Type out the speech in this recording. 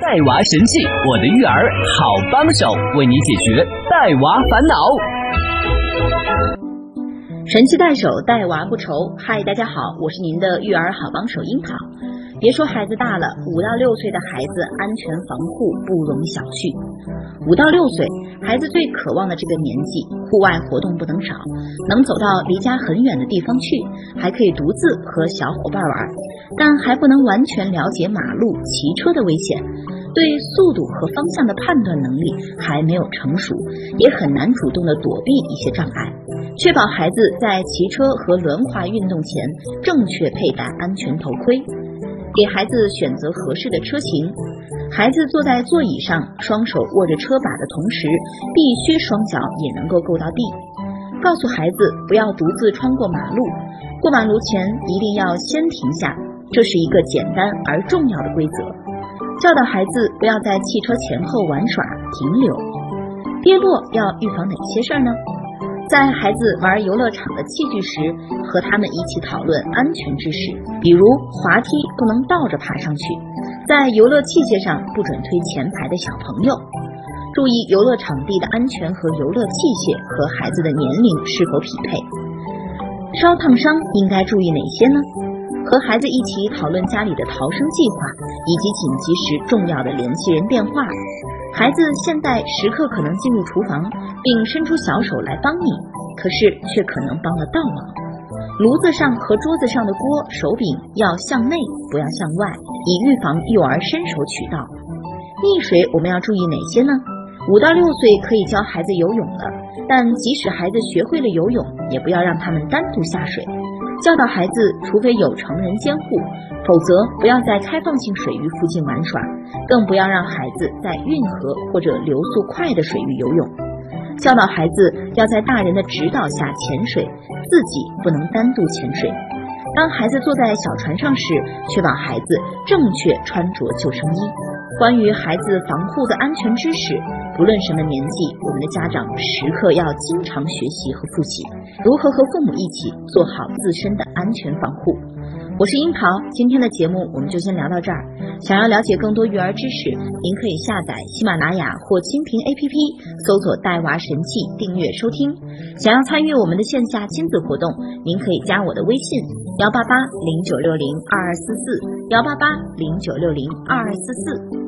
带娃神器，我的育儿好帮手，为你解决带娃烦恼。神器带手，带娃不愁。嗨，大家好，我是您的育儿好帮手樱桃。别说孩子大了，五到六岁的孩子安全防护不容小觑。五到六岁，孩子最渴望的这个年纪，户外活动不能少，能走到离家很远的地方去，还可以独自和小伙伴玩，但还不能完全了解马路、骑车的危险，对速度和方向的判断能力还没有成熟，也很难主动的躲避一些障碍。确保孩子在骑车和轮滑运动前正确佩戴安全头盔。给孩子选择合适的车型，孩子坐在座椅上，双手握着车把的同时，必须双脚也能够够到地。告诉孩子不要独自穿过马路，过马路前一定要先停下，这是一个简单而重要的规则。教导孩子不要在汽车前后玩耍、停留。跌落要预防哪些事儿呢？在孩子玩游乐场的器具时，和他们一起讨论安全知识，比如滑梯不能倒着爬上去，在游乐器械上不准推前排的小朋友，注意游乐场地的安全和游乐器械和孩子的年龄是否匹配。烧烫伤应该注意哪些呢？和孩子一起讨论家里的逃生计划以及紧急时重要的联系人电话。孩子现在时刻可能进入厨房，并伸出小手来帮你，可是却可能帮了倒忙。炉子上和桌子上的锅、手柄要向内，不要向外，以预防幼儿伸手取到。溺水我们要注意哪些呢？五到六岁可以教孩子游泳了，但即使孩子学会了游泳，也不要让他们单独下水。教导孩子，除非有成人监护，否则不要在开放性水域附近玩耍，更不要让孩子在运河或者流速快的水域游泳。教导孩子要在大人的指导下潜水，自己不能单独潜水。当孩子坐在小船上时，确保孩子正确穿着救生衣。关于孩子防护的安全知识，不论什么年纪，我们的家长时刻要经常学习和复习，如何和父母一起做好自身的安全防护。我是樱桃，今天的节目我们就先聊到这儿。想要了解更多育儿知识，您可以下载喜马拉雅或蜻蜓 APP，搜索“带娃神器”，订阅收听。想要参与我们的线下亲子活动，您可以加我的微信：幺八八零九六零二二四四，幺八八零九六零二二四四。